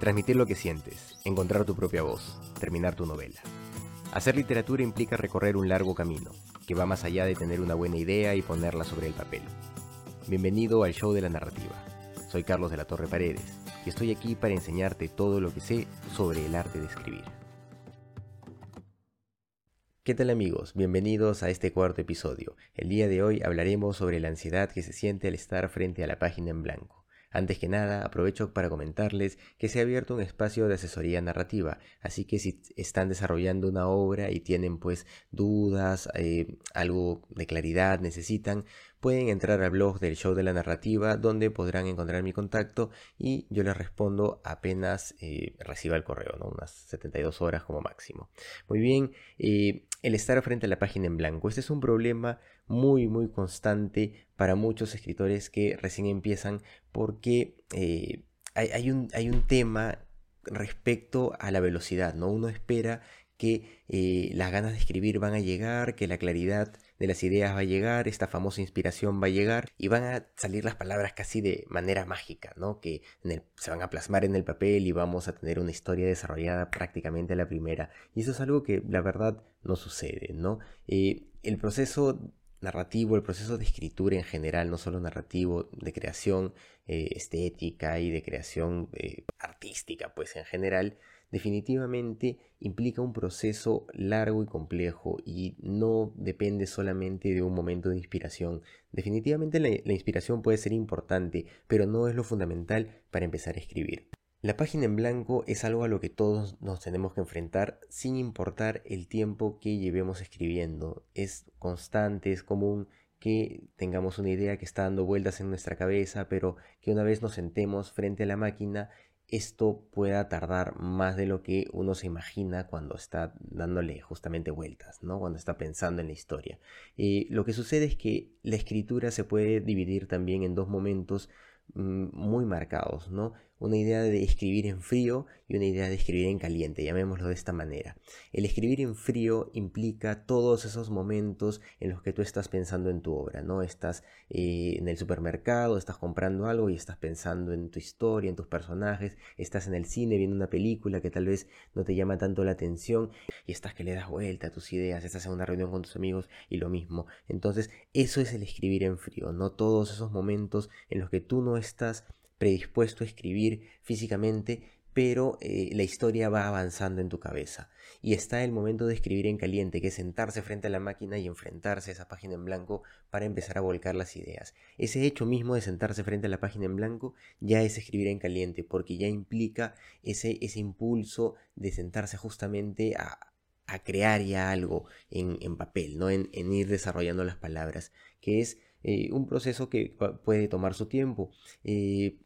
Transmitir lo que sientes, encontrar tu propia voz, terminar tu novela. Hacer literatura implica recorrer un largo camino, que va más allá de tener una buena idea y ponerla sobre el papel. Bienvenido al show de la narrativa. Soy Carlos de la Torre Paredes y estoy aquí para enseñarte todo lo que sé sobre el arte de escribir. ¿Qué tal amigos? Bienvenidos a este cuarto episodio. El día de hoy hablaremos sobre la ansiedad que se siente al estar frente a la página en blanco. Antes que nada, aprovecho para comentarles que se ha abierto un espacio de asesoría narrativa, así que si están desarrollando una obra y tienen pues dudas, eh, algo de claridad necesitan, pueden entrar al blog del show de la narrativa donde podrán encontrar mi contacto y yo les respondo apenas eh, reciba el correo, ¿no? unas 72 horas como máximo. Muy bien, eh, el estar frente a la página en blanco, este es un problema muy muy constante para muchos escritores que recién empiezan porque eh, hay, un, hay, un, tema respecto a la velocidad, ¿no? Uno espera que eh, las ganas de escribir van a llegar, que la claridad de las ideas va a llegar, esta famosa inspiración va a llegar y van a salir las palabras casi de manera mágica, ¿no? Que se van a plasmar en el papel y vamos a tener una historia desarrollada prácticamente a la primera. Y eso es algo que la verdad no sucede, ¿no? Eh, el proceso narrativo, el proceso de escritura en general, no solo narrativo, de creación eh, estética y de creación artística, pues en general, definitivamente implica un proceso largo y complejo y no depende solamente de un momento de inspiración. Definitivamente la inspiración puede ser importante, pero no es lo fundamental para empezar a escribir. La página en blanco es algo a lo que todos nos tenemos que enfrentar sin importar el tiempo que llevemos escribiendo. Es constante, es común que tengamos una idea que está dando vueltas en nuestra cabeza, pero que una vez nos sentemos frente a la máquina, esto pueda tardar más de lo que uno se imagina cuando está dándole justamente vueltas, ¿no? Cuando está pensando en la historia. Lo que sucede es que la escritura se puede dividir también en dos momentos mm, muy marcados, ¿no? Una idea de escribir en frío y una idea de escribir en caliente, llamémoslo de esta manera. El escribir en frío implica todos esos momentos en los que tú estás pensando en tu obra, ¿no? Estás eh, en el supermercado, estás comprando algo y estás pensando en tu historia, en tus personajes, estás en el cine viendo una película que tal vez no te llama tanto la atención y estás que le das vuelta a tus ideas, estás en una reunión con tus amigos y lo mismo. Entonces, eso es el escribir en frío, no todos esos momentos en los que tú no estás predispuesto a escribir físicamente, pero eh, la historia va avanzando en tu cabeza. Y está el momento de escribir en caliente, que es sentarse frente a la máquina y enfrentarse a esa página en blanco para empezar a volcar las ideas. Ese hecho mismo de sentarse frente a la página en blanco ya es escribir en caliente, porque ya implica ese, ese impulso de sentarse justamente a, crear ya algo en, papel, ¿no? En, ir desarrollando las palabras, que es eh, un proceso que puede tomar su tiempo. Eh,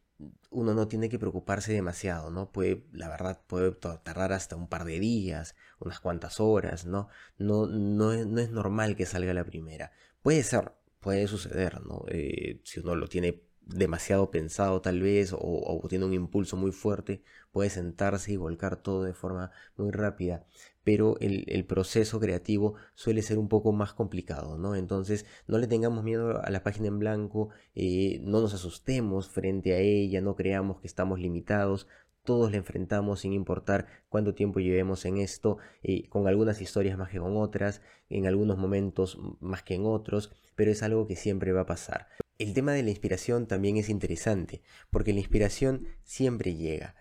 uno no tiene que preocuparse demasiado, ¿no? Puede, la verdad, puede tardar hasta un par de días, unas cuantas horas, ¿no? No, no, es, no es normal que salga la primera. Puede ser, puede suceder, ¿no? Eh, si uno lo tiene demasiado pensado tal vez o, o, tiene un impulso muy fuerte, puede sentarse y volcar todo de forma muy rápida pero el, proceso creativo suele ser un poco más complicado, ¿no? Entonces no le tengamos miedo a la página en blanco, eh, no nos asustemos frente a ella, no creamos que estamos limitados, todos la enfrentamos sin importar cuánto tiempo llevemos en esto, eh, con algunas historias más que con otras, en algunos momentos más que en otros, pero es algo que siempre va a pasar. El tema de la inspiración también es interesante, porque la inspiración siempre llega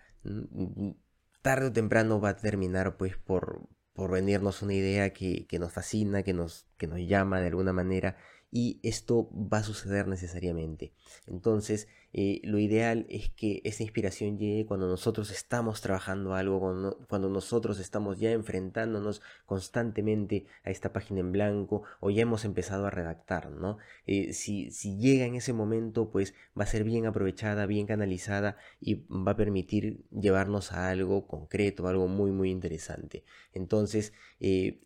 tarde o temprano va a terminar pues por, por venirnos una idea que, que, nos fascina, que nos, que nos llama de alguna manera y esto va a suceder necesariamente. Entonces, eh, lo ideal es que esa inspiración llegue cuando nosotros estamos trabajando algo, cuando, nosotros estamos ya enfrentándonos constantemente a esta página en blanco o ya hemos empezado a redactar, ¿no? Eh, si, si llega en ese momento, pues va a ser bien aprovechada, bien canalizada y va a permitir llevarnos a algo concreto, algo muy, muy interesante. Entonces, eh,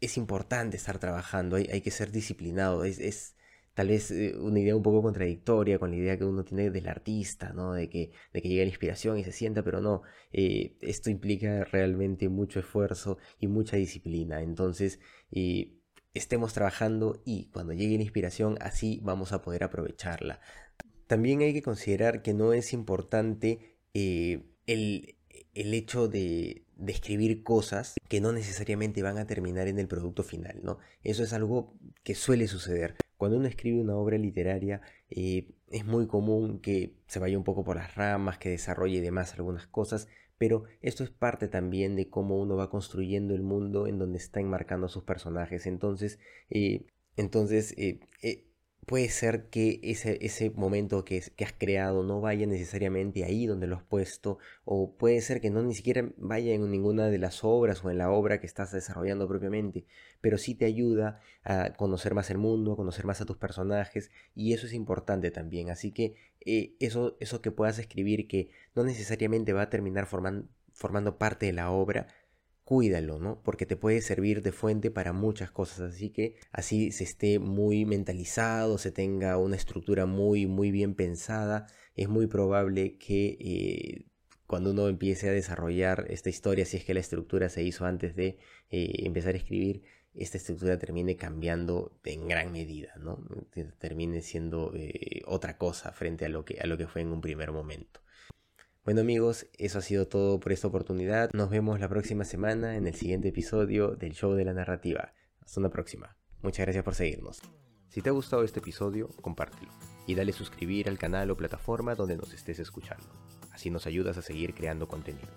es importante estar trabajando, hay, que ser disciplinado, es, tal vez eh, una idea un poco contradictoria con la idea que uno tiene del artista, ¿no? De que, de que llega la inspiración y se sienta, pero no, eh, esto implica realmente mucho esfuerzo y mucha disciplina, entonces eh, estemos trabajando y cuando llegue la inspiración así vamos a poder aprovecharla. También hay que considerar que no es importante el el hecho de, de, escribir cosas que no necesariamente van a terminar en el producto final, ¿no? Eso es algo que suele suceder. Cuando uno escribe una obra literaria, eh, es muy común que se vaya un poco por las ramas, que desarrolle demás algunas cosas, pero esto es parte también de cómo uno va construyendo el mundo en donde está enmarcando a sus personajes. Entonces, eh, entonces eh, puede ser que ese, ese momento que, has creado no vaya necesariamente ahí donde lo has puesto, o puede ser que no ni siquiera vaya en ninguna de las obras o en la obra que estás desarrollando propiamente, pero sí te ayuda a conocer más el mundo, a conocer más a tus personajes, y eso es importante también. Así que eh, eso, eso que puedas escribir que no necesariamente va a terminar formando parte de la obra, cuídalo, ¿no? Porque te puede servir de fuente para muchas cosas, así que así se esté muy mentalizado, se tenga una estructura muy, muy bien pensada, es muy probable que eh, cuando uno empiece a desarrollar esta historia, si es que la estructura se hizo antes de eh, empezar a escribir, esta estructura termine cambiando en gran medida, ¿no? Termine siendo eh, otra cosa frente a lo, que, a lo que fue en un primer momento. Bueno amigos, eso ha sido todo por esta oportunidad. Nos vemos la próxima semana en el siguiente episodio del Show de la Narrativa. Hasta una próxima. Muchas gracias por seguirnos. Si te ha gustado este episodio, compártelo y dale suscribir al canal o plataforma donde nos estés escuchando. Así nos ayudas a seguir creando contenido.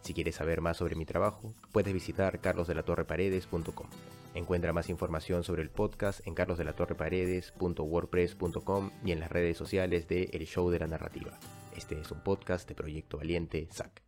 Si quieres saber más sobre mi trabajo, puedes visitar carlosdelatorreparedes.com. Encuentra más información sobre el podcast en carlosdelatorreparedes.wordpress.com y en las redes sociales de El Show de la Narrativa. Este es un podcast de Proyecto Valiente, SAC.